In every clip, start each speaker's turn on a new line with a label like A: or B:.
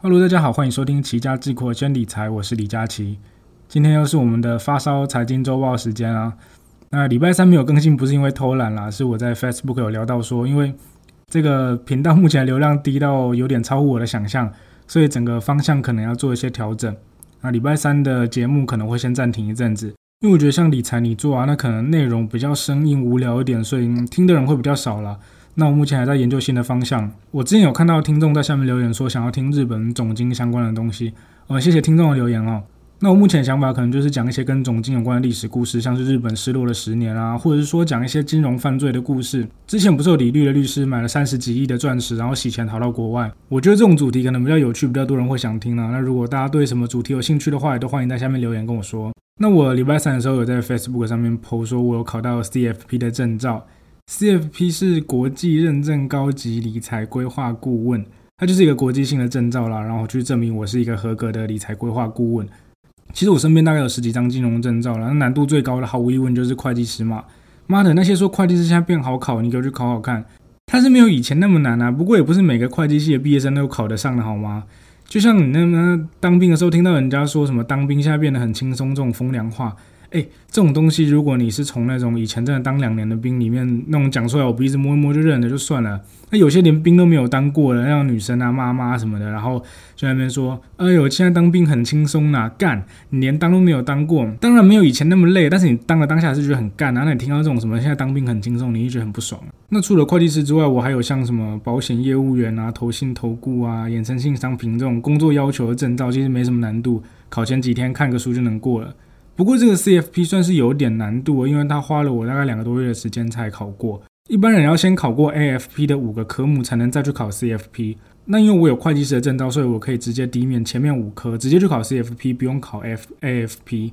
A: Hello，大家好，欢迎收听齐家智库先理财，我是李佳琦。今天又是我们的发烧财经周报时间啊。那礼拜三没有更新，不是因为偷懒啦，是我在 Facebook 有聊到说，因为这个频道目前流量低到有点超乎我的想象，所以整个方向可能要做一些调整。那礼拜三的节目可能会先暂停一阵子，因为我觉得像理财你做啊，那可能内容比较生硬无聊一点，所以听的人会比较少了。那我目前还在研究新的方向。我之前有看到听众在下面留言说想要听日本总经相关的东西，呃，谢谢听众的留言哦。那我目前想法可能就是讲一些跟总经有关的历史故事，像是日本失落的十年啊，或者是说讲一些金融犯罪的故事。之前不是有李律的律师买了三十几亿的钻石，然后洗钱逃到国外。我觉得这种主题可能比较有趣，比较多人会想听啊。那如果大家对什么主题有兴趣的话，也都欢迎在下面留言跟我说。那我礼拜三的时候有在 Facebook 上面 PO 说，我有考到 CFP 的证照。CFP 是国际认证高级理财规划顾问，它就是一个国际性的证照啦，然后去证明我是一个合格的理财规划顾问。其实我身边大概有十几张金融证照了，那难度最高的毫无疑问就是会计师嘛。妈的，那些说会计师现在变好考，你给我去考考看，它是没有以前那么难啊。不过也不是每个会计系的毕业生都考得上的好吗？就像你那那当兵的时候听到人家说什么当兵现在变得很轻松这种风凉话。哎，这种东西，如果你是从那种以前真的当两年的兵里面那种讲出来，我鼻子摸一摸就认了就算了。那有些连兵都没有当过的，那种女生啊、妈妈什么的，然后就在那边说：“哎呦，现在当兵很轻松呐，干！你连当都没有当过，当然没有以前那么累，但是你当了当下是觉得很干。然后你听到这种什么现在当兵很轻松，你一直很不爽。那除了会计师之外，我还有像什么保险业务员啊、投信投顾啊、衍生性商品这种工作要求的证照，其实没什么难度，考前几天看个书就能过了。不过这个 CFP 算是有点难度，因为它花了我大概两个多月的时间才考过。一般人要先考过 AFP 的五个科目，才能再去考 CFP。那因为我有会计师的证照，所以我可以直接抵免前面五科，直接去考 CFP，不用考 FAFP。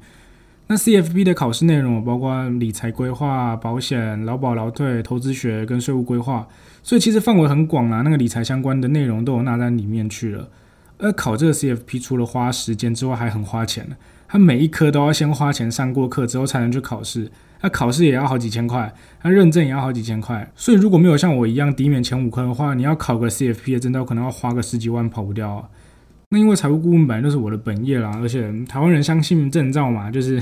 A: 那 CFP 的考试内容包括理财规划、保险、劳保劳退、投资学跟税务规划，所以其实范围很广啊。那个理财相关的内容都有纳在里面去了。而考这个 CFP 除了花时间之外，还很花钱他每一科都要先花钱上过课之后才能去考试，那考试也要好几千块，那认证也要好几千块。所以如果没有像我一样抵免前五科的话，你要考个 CFP 的证照，可能要花个十几万跑不掉啊。那因为财务顾问本来就是我的本业啦，而且台湾人相信证照嘛，就是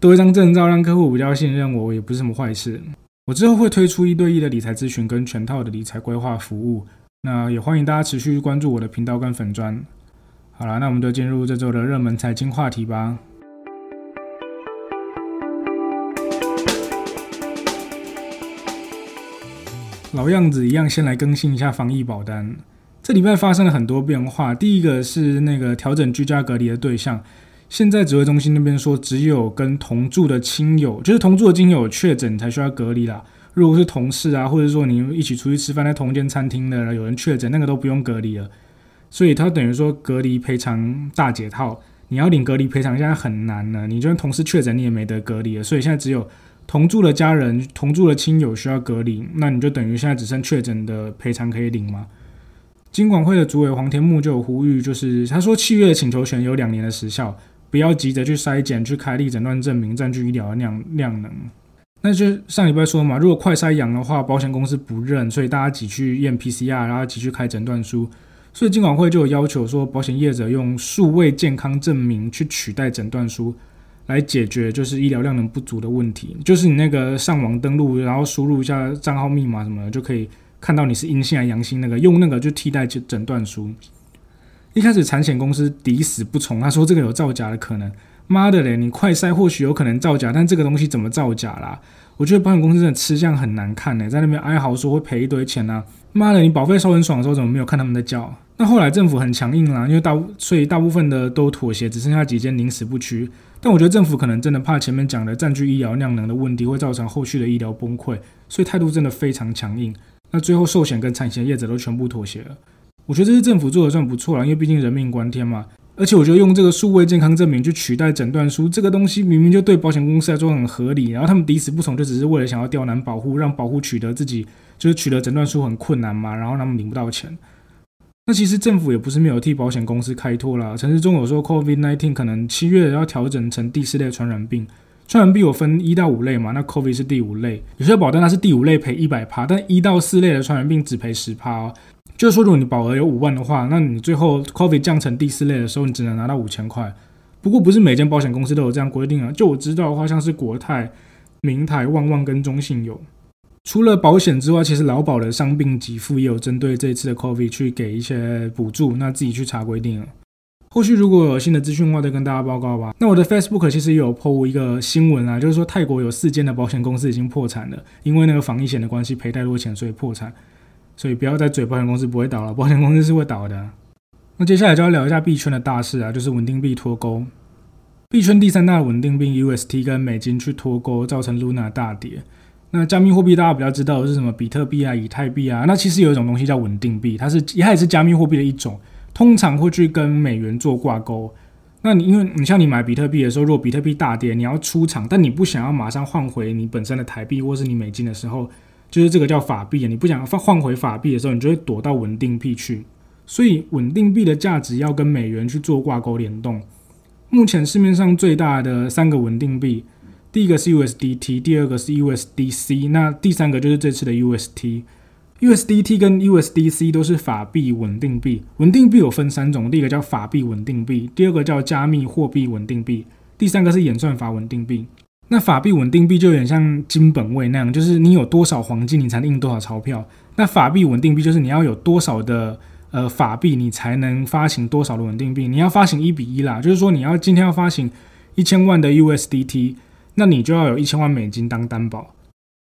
A: 多一张证照让客户比较信任我，也不是什么坏事。我之后会推出一对一的理财咨询跟全套的理财规划服务，那也欢迎大家持续关注我的频道跟粉砖。好了，那我们就进入这周的热门财经话题吧。老样子一样，先来更新一下防疫保单。这礼拜发生了很多变化。第一个是那个调整居家隔离的对象，现在指挥中心那边说，只有跟同住的亲友，就是同住的亲友确诊才需要隔离啦。如果是同事啊，或者说你一起出去吃饭在同一间餐厅的，有人确诊，那个都不用隔离了。所以他等于说隔离赔偿大解套，你要领隔离赔偿现在很难了。你就算同事确诊，你也没得隔离了。所以现在只有同住的家人、同住的亲友需要隔离，那你就等于现在只剩确诊的赔偿可以领吗？金管会的主委黄天木就有呼吁，就是他说七月的请求权有两年的时效，不要急着去筛检、去开立诊断证明，占据医疗的量量能。那就上礼拜说嘛，如果快筛阳的话，保险公司不认，所以大家挤去验 PCR，然后挤去开诊断书。所以，金管会就有要求说，保险业者用数位健康证明去取代诊断书，来解决就是医疗量能不足的问题。就是你那个上网登录，然后输入一下账号密码什么的，就可以看到你是阴性还是阳性。那个用那个就替代诊诊断书。一开始产险公司抵死不从，他说这个有造假的可能。妈的嘞，你快筛或许有可能造假，但这个东西怎么造假啦？我觉得保险公司真的吃相很难看呢，在那边哀嚎说会赔一堆钱呢。妈的，你保费收很爽的时候，怎么没有看他们在叫？那后来政府很强硬啦，因为大所以大部分的都妥协，只剩下几间宁死不屈。但我觉得政府可能真的怕前面讲的占据医疗量能的问题会造成后续的医疗崩溃，所以态度真的非常强硬。那最后寿险跟产险业者都全部妥协了。我觉得这是政府做的算不错了，因为毕竟人命关天嘛。而且我觉得用这个数位健康证明去取代诊断书，这个东西明明就对保险公司来说很合理，然后他们抵死不从，就只是为了想要刁难保护，让保护取得自己就是取得诊断书很困难嘛，然后他们领不到钱。那其实政府也不是没有替保险公司开脱啦。陈世忠有说，COVID-19 可能七月要调整成第四类传染病，传染病有分一到五类嘛，那 COVID 是第五类，有些保单它是第五类赔一百趴，但一到四类的传染病只赔十趴哦。就是说，如果你保额有五万的话，那你最后 COVID 降成第四类的时候，你只能拿到五千块。不过不是每间保险公司都有这样规定啊。就我知道的话，像是国泰、明泰、旺旺跟中信有。除了保险之外，其实劳保的伤病给付也有针对这次的 COVID 去给一些补助，那自己去查规定了。后续如果有新的资讯的话，再跟大家报告吧。那我的 Facebook 其实也有 PO 一个新闻啊，就是说泰国有四间的保险公司已经破产了，因为那个防疫险的关系赔太多钱，所以破产。所以不要再嘴保险公司不会倒了，保险公司是会倒的。那接下来就要聊一下币圈的大事啊，就是稳定币脱钩。币圈第三大稳定币 UST 跟美金去脱钩，造成 Luna 大跌。那加密货币大家比较知道的是什么？比特币啊、以太币啊。那其实有一种东西叫稳定币，它是它也是加密货币的一种，通常会去跟美元做挂钩。那你因为你像你买比特币的时候，如果比特币大跌，你要出场，但你不想要马上换回你本身的台币或是你美金的时候。就是这个叫法币啊，你不想换换回法币的时候，你就会躲到稳定币去。所以稳定币的价值要跟美元去做挂钩联动。目前市面上最大的三个稳定币，第一个是 USDT，第二个是 USDC，那第三个就是这次的 UST。USDT 跟 USDC 都是法币稳定币。稳定币有分三种，第一个叫法币稳定币，第二个叫加密货币稳定币，第三个是演算法稳定币。那法币稳定币就有点像金本位那样，就是你有多少黄金，你才能印多少钞票。那法币稳定币就是你要有多少的呃法币，你才能发行多少的稳定币。你要发行一比一啦，就是说你要今天要发行一千万的 USDT，那你就要有一千万美金当担保。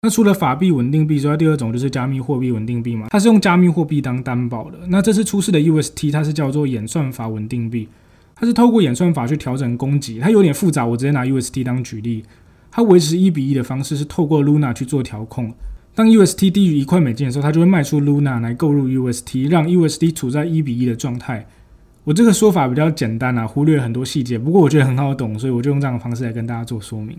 A: 那除了法币稳定币之外，第二种就是加密货币稳定币嘛，它是用加密货币当担保的。那这次出事的 UST，它是叫做演算法稳定币，它是透过演算法去调整供给，它有点复杂，我直接拿 UST 当举例。它维持一比一的方式是透过 Luna 去做调控。当 UST 低于一块美金的时候，它就会卖出 Luna 来购入 UST，让 UST 处在一比一的状态。我这个说法比较简单啊，忽略很多细节，不过我觉得很好懂，所以我就用这样的方式来跟大家做说明。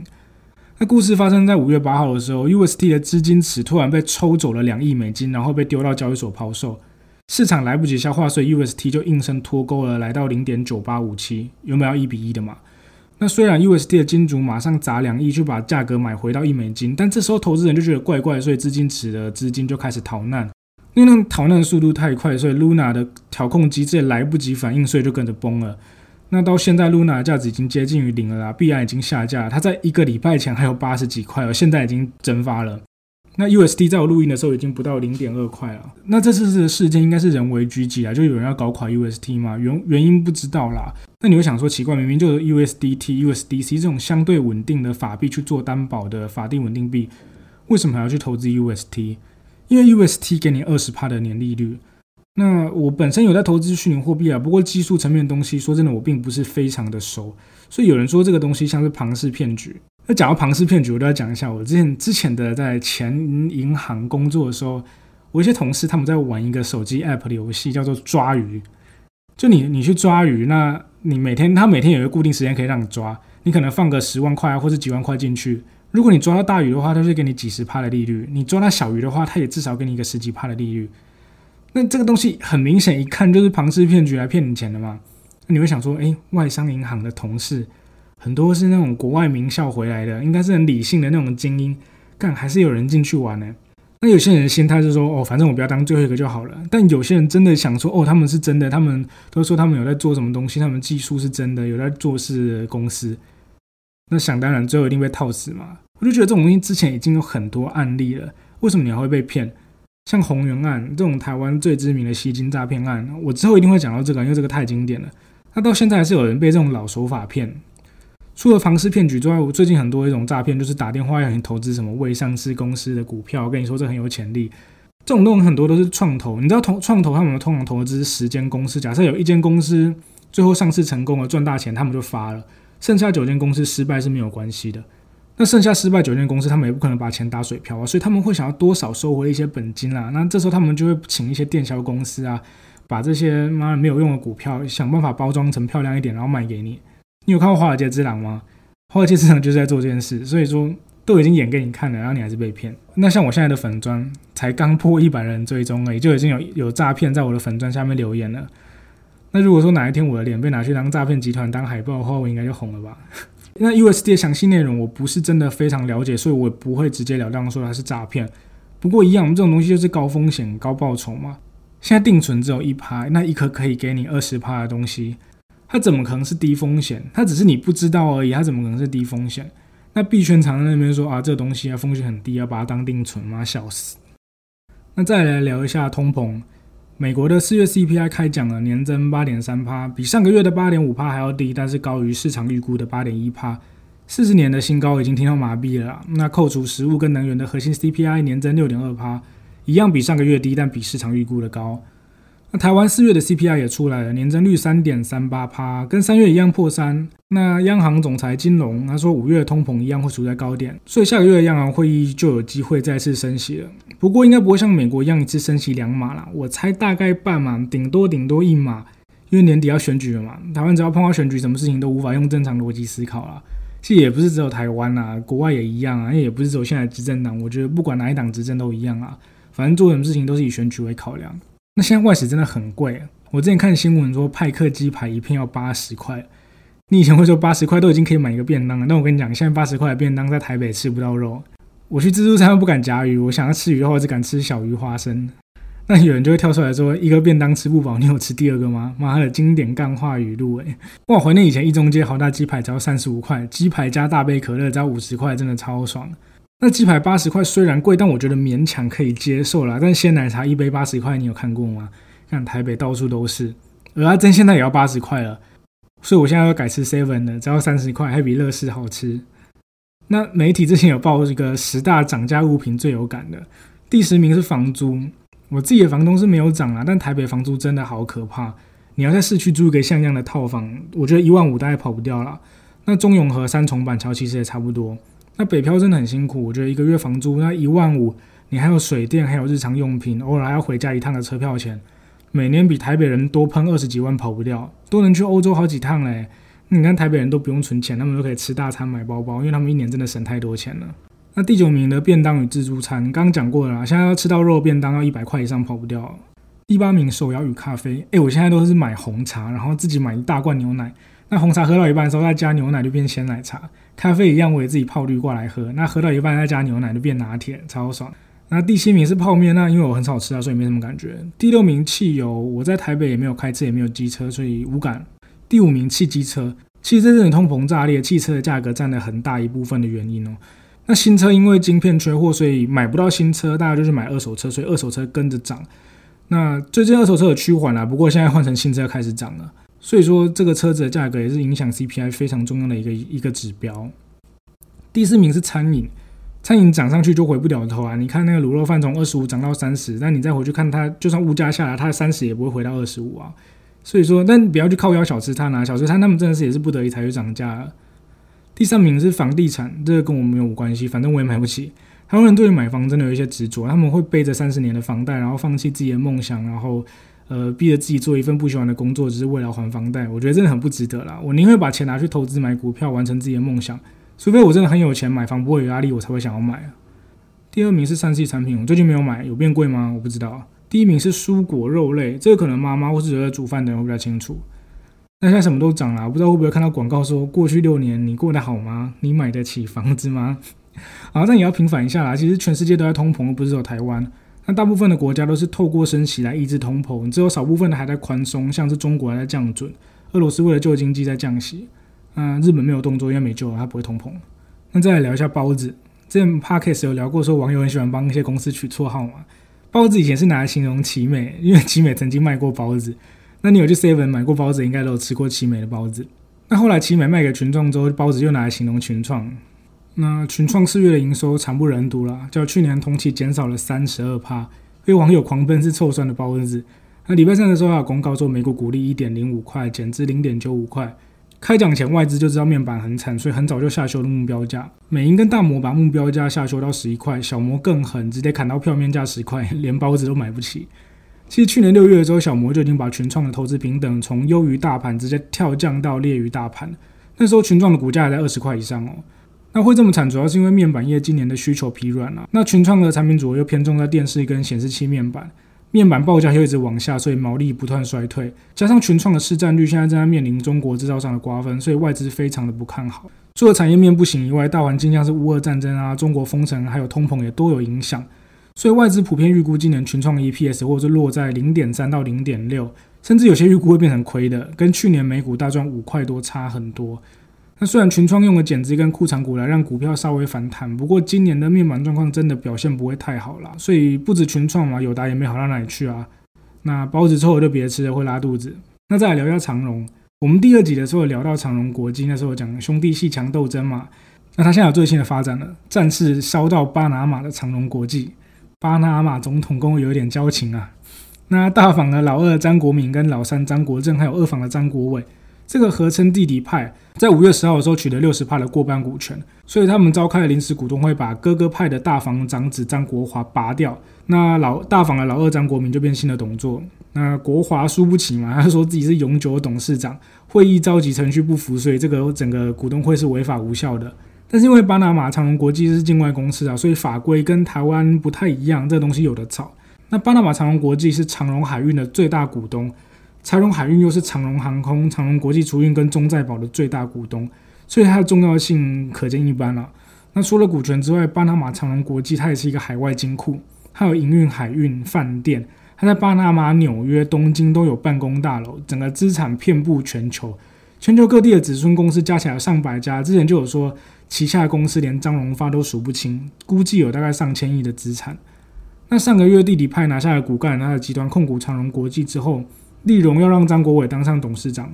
A: 那故事发生在五月八号的时候，UST 的资金池突然被抽走了两亿美金，然后被丢到交易所抛售，市场来不及消化，所以 UST 就应声脱钩了，来到零点九八五七，有没有一比一的嘛？那虽然 UST 的金主马上砸两亿去把价格买回到一美金，但这时候投资人就觉得怪怪，所以资金池的资金就开始逃难。因为那逃难的速度太快，所以 Luna 的调控机制也来不及反应，所以就跟着崩了。那到现在，Luna 的价值已经接近于零了啦，必然已经下架，它在一个礼拜前还有八十几块哦，现在已经蒸发了。那 USD 在我录音的时候已经不到零点二块了。那这次的事件应该是人为狙击啊，就有人要搞垮 UST 嘛？原原因不知道啦。那你会想说奇怪，明明就是 USDT、USDC 这种相对稳定的法币去做担保的法定稳定币，为什么还要去投资 UST？因为 UST 给你二十帕的年利率。那我本身有在投资虚拟货币啊，不过技术层面的东西，说真的我并不是非常的熟，所以有人说这个东西像是庞氏骗局。那讲到庞氏骗局，我都要讲一下。我之前之前的在前银行工作的时候，我一些同事他们在玩一个手机 app 的游戏，叫做抓鱼。就你你去抓鱼，那你每天他每天有一个固定时间可以让你抓，你可能放个十万块或者几万块进去。如果你抓到大鱼的话，他就给你几十趴的利率；你抓到小鱼的话，他也至少给你一个十几趴的利率。那这个东西很明显，一看就是庞氏骗局来骗你钱的嘛。那你会想说，哎，外商银行的同事。很多是那种国外名校回来的，应该是很理性的那种精英，但还是有人进去玩呢。那有些人的心态是说，哦，反正我不要当最后一个就好了。但有些人真的想说，哦，他们是真的，他们都说他们有在做什么东西，他们技术是真的，有在做事公司。那想当然，最后一定被套死嘛。我就觉得这种东西之前已经有很多案例了，为什么你还会被骗？像红源案这种台湾最知名的吸金诈骗案，我之后一定会讲到这个，因为这个太经典了。那到现在还是有人被这种老手法骗。除了房市骗局之外，我最近很多一种诈骗，就是打电话要你投资什么未上市公司的股票，跟你说这很有潜力。这种东西很多都是创投，你知道投创投他们通常投资十间公司，假设有一间公司最后上市成功了赚大钱，他们就发了，剩下九间公司失败是没有关系的。那剩下失败九间公司，他们也不可能把钱打水漂啊，所以他们会想要多少收回一些本金啦。那这时候他们就会请一些电销公司啊，把这些妈没有用的股票想办法包装成漂亮一点，然后卖给你。你有看过《华尔街之狼》吗？《华尔街之狼》就是在做这件事，所以说都已经演给你看了，然后你还是被骗。那像我现在的粉砖才刚破一百人追踪而已，就已经有有诈骗在我的粉砖下面留言了。那如果说哪一天我的脸被拿去当诈骗集团当海报的话，我应该就红了吧？那 USD 的详细内容我不是真的非常了解，所以我不会直截了当说它是诈骗。不过一样，我们这种东西就是高风险高报酬嘛。现在定存只有一趴，那一颗可以给你二十趴的东西，它怎么可能是低风险？它只是你不知道而已，它怎么可能是低风险？那币圈常在那边说啊，这东西啊风险很低，要把它当定存吗？笑死！那再来聊一下通膨。美国的四月 CPI 开奖了，年增八点三帕，比上个月的八点五帕还要低，但是高于市场预估的八点一帕，四十年的新高已经听到麻痹了。那扣除食物跟能源的核心 CPI 年增六点二帕，一样比上个月低，但比市场预估的高。台湾四月的 CPI 也出来了，年增率三点三八趴，跟三月一样破三。那央行总裁金融他说，五月通膨一样会处在高点，所以下个月的央行会议就有机会再次升息了。不过应该不会像美国一样一次升息两码啦，我猜大概半码，顶多顶多一码，因为年底要选举了嘛。台湾只要碰到选举，什么事情都无法用正常逻辑思考了。其实也不是只有台湾啦，国外也一样啊，也不是只有现在执政党，我觉得不管哪一党执政都一样啊，反正做什么事情都是以选举为考量。那现在外食真的很贵，我之前看新闻说派克鸡排一片要八十块，你以前会说八十块都已经可以买一个便当了，但我跟你讲，现在八十块的便当在台北吃不到肉。我去自助餐不敢夹鱼，我想要吃鱼的话，只敢吃小鱼花生。那有人就会跳出来说，一个便当吃不饱，你有吃第二个吗？妈的，经典干话语录诶。哇，怀念以前一中街豪大鸡排只要三十五块，鸡排加大杯可乐只要五十块，真的超爽。那鸡排八十块虽然贵，但我觉得勉强可以接受啦。但鲜奶茶一杯八十块，你有看过吗？看台北到处都是，而阿珍现在也要八十块了，所以我现在要改吃 seven 的，只要三十块，还比乐事好吃。那媒体之前有报这个十大涨价物品最有感的，第十名是房租。我自己的房东是没有涨啊，但台北房租真的好可怕。你要在市区租一个像样的套房，我觉得一万五大概跑不掉了。那中永和三重板桥其实也差不多。那北漂真的很辛苦，我觉得一个月房租那一万五，你还有水电，还有日常用品，偶尔还要回家一趟的车票钱，每年比台北人多喷二十几万跑不掉，都能去欧洲好几趟嘞。你看台北人都不用存钱，他们都可以吃大餐买包包，因为他们一年真的省太多钱了。那第九名的便当与自助餐，刚刚讲过了，现在要吃到肉便当要一百块以上跑不掉。第八名手摇与咖啡，诶，我现在都是买红茶，然后自己买一大罐牛奶。那红茶喝到一半的时候再加牛奶就变鲜奶茶，咖啡一样我也自己泡绿过来喝。那喝到一半再加牛奶就变拿铁，超爽。那第七名是泡面，那因为我很少吃啊，所以没什么感觉。第六名汽油，我在台北也没有开车，也没有机车，所以无感。第五名汽机车，其实这阵通膨炸裂，汽车的价格占了很大一部分的原因哦。那新车因为晶片缺货，所以买不到新车，大家就去买二手车，所以二手车跟着涨。那最近二手车有趋缓了，不过现在换成新车开始涨了。所以说，这个车子的价格也是影响 CPI 非常重要的一个一个指标。第四名是餐饮，餐饮涨上去就回不了头啊！你看那个卤肉饭从二十五涨到三十，那你再回去看它，就算物价下来，它的三十也不会回到二十五啊。所以说，但不要去靠腰小吃摊啊，小吃摊他们真的是也是不得已才去涨价。第三名是房地产，这个跟我没有关系，反正我也买不起。台湾人对于买房真的有一些执着，他们会背着三十年的房贷，然后放弃自己的梦想，然后。呃，逼着自己做一份不喜欢的工作，只是为了还房贷，我觉得真的很不值得啦。我宁愿把钱拿去投资买股票，完成自己的梦想。除非我真的很有钱，买房不会有压力，我才会想要买啊。第二名是三 C 产品，我最近没有买，有变贵吗？我不知道。第一名是蔬果肉类，这个可能妈妈或是有在煮饭的人会比较清楚。那现在什么都涨了，不知道会不会看到广告说过去六年你过得好吗？你买得起房子吗？好，但也要平反一下啦。其实全世界都在通膨，不是只有台湾。那大部分的国家都是透过升息来抑制通膨，只有少部分的还在宽松，像是中国还在降准，俄罗斯为了救经济在降息，那日本没有动作，因为没救了，它不会通膨。那再来聊一下包子，之前 Parkes 有聊过，说网友很喜欢帮一些公司取绰号嘛。包子以前是拿来形容奇美，因为奇美曾经卖过包子。那你有去 Seven 买过包子，应该都有吃过奇美的包子。那后来奇美卖给群众之后，包子又拿来形容群创。那群创四月的营收惨不忍睹了，较去年同期减少了三十二趴，被网友狂奔是臭酸的包子。那礼拜三的时候还有公告说，每股股利一点零五块，减至零点九五块。开奖前外资就知道面板很惨，所以很早就下修了目标价。美银跟大摩把目标价下修到十一块，小摩更狠，直接砍到票面价十块，连包子都买不起。其实去年六月的时候，小摩就已经把群创的投资平等从优于大盘直接跳降到劣于大盘，那时候群创的股价还在二十块以上哦。那会这么惨，主要是因为面板业今年的需求疲软了。那群创的产品组合又偏重在电视跟显示器面板，面板报价又一直往下，所以毛利不断衰退。加上群创的市占率现在正在面临中国制造商的瓜分，所以外资非常的不看好。除了产业面不行以外，大环境像是乌俄战争啊、中国封城还有通膨也都有影响。所以外资普遍预估今年群创的 EPS 或者是落在零点三到零点六，甚至有些预估会变成亏的，跟去年美股大赚五块多差很多。那虽然群创用了减资跟库藏股来让股票稍微反弹，不过今年的面板状况真的表现不会太好啦。所以不止群创嘛，友达也没好到哪里去啊。那包子臭了就别吃了，会拉肚子。那再来聊一下长荣，我们第二集的时候聊到长荣国际，那时候讲兄弟戏强斗争嘛。那他现在有最新的发展了，战事烧到巴拿马的长荣国际，巴拿马总统跟我有一点交情啊。那大访的老二张国民跟老三张国政，还有二访的张国伟。这个合称弟弟派，在五月十号的时候取得六十派的过半股权，所以他们召开了临时股东会，把哥哥派的大房长子张国华拔掉。那老大房的老二张国民就变新的董座。那国华输不起嘛，他说自己是永久董事长，会议召集程序不符，所以这个整个股东会是违法无效的。但是因为巴拿马长隆国际是境外公司啊，所以法规跟台湾不太一样，这个东西有的炒。那巴拿马长隆国际是长荣海运的最大股东。长荣海运又是长荣航空、长荣国际储运跟中在保的最大股东，所以它的重要性可见一斑了。那除了股权之外，巴拿马长荣国际它也是一个海外金库，它有营运海运饭店，它在巴拿马、纽约、东京都有办公大楼，整个资产遍布全球，全球各地的子孙公司加起来上百家。之前就有说，旗下公司连张荣发都数不清，估计有大概上千亿的资产。那上个月弟弟派拿下了骨干，他的集团控股长荣国际之后。利荣要让张国伟当上董事长，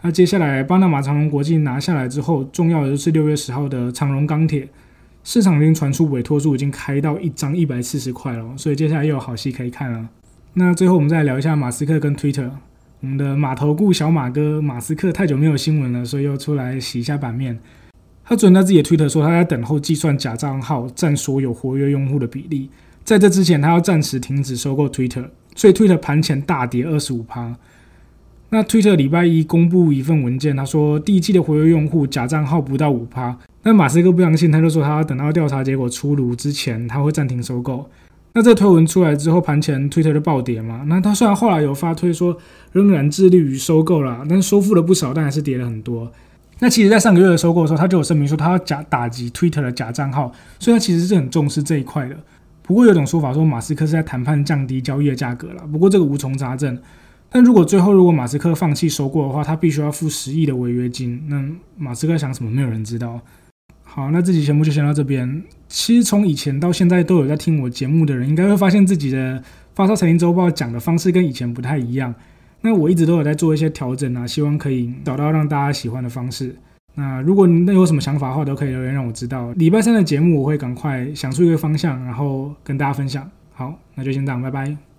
A: 那接下来巴拿马长荣国际拿下来之后，重要的就是六月十号的长荣钢铁，市场已经传出委托书已经开到一张一百四十块了，所以接下来又有好戏可以看了。那最后我们再聊一下马斯克跟 Twitter，我们的马头顾小马哥马斯克太久没有新闻了，所以又出来洗一下版面。他昨天在自己的 Twitter 说，他在等候计算假账号占所有活跃用户的比例，在这之前他要暂时停止收购 Twitter。所以，Twitter 盘前大跌二十五趴。那 Twitter 礼拜一公布一份文件，他说第一季的活跃用户假账号不到五趴。那马斯克不相信，他就说他等到调查结果出炉之前，他会暂停收购。那这推文出来之后，盘前 Twitter 就暴跌嘛。那他虽然后来有发推说仍然致力于收购了，但收复了不少，但还是跌了很多。那其实，在上个月的收购的时候，他就有声明说他要假打击 Twitter 的假账号，所以他其实是很重视这一块的。不过有种说法说马斯克是在谈判降低交易的价格了，不过这个无从查证。但如果最后如果马斯克放弃收购的话，他必须要付十亿的违约金。那马斯克想什么，没有人知道。好，那这期节目就先到这边。其实从以前到现在都有在听我节目的人，应该会发现自己的发烧财经周报讲的方式跟以前不太一样。那我一直都有在做一些调整啊，希望可以找到让大家喜欢的方式。那如果你有什么想法的话，都可以留言让我知道。礼拜三的节目我会赶快想出一个方向，然后跟大家分享。好，那就先这样，拜拜。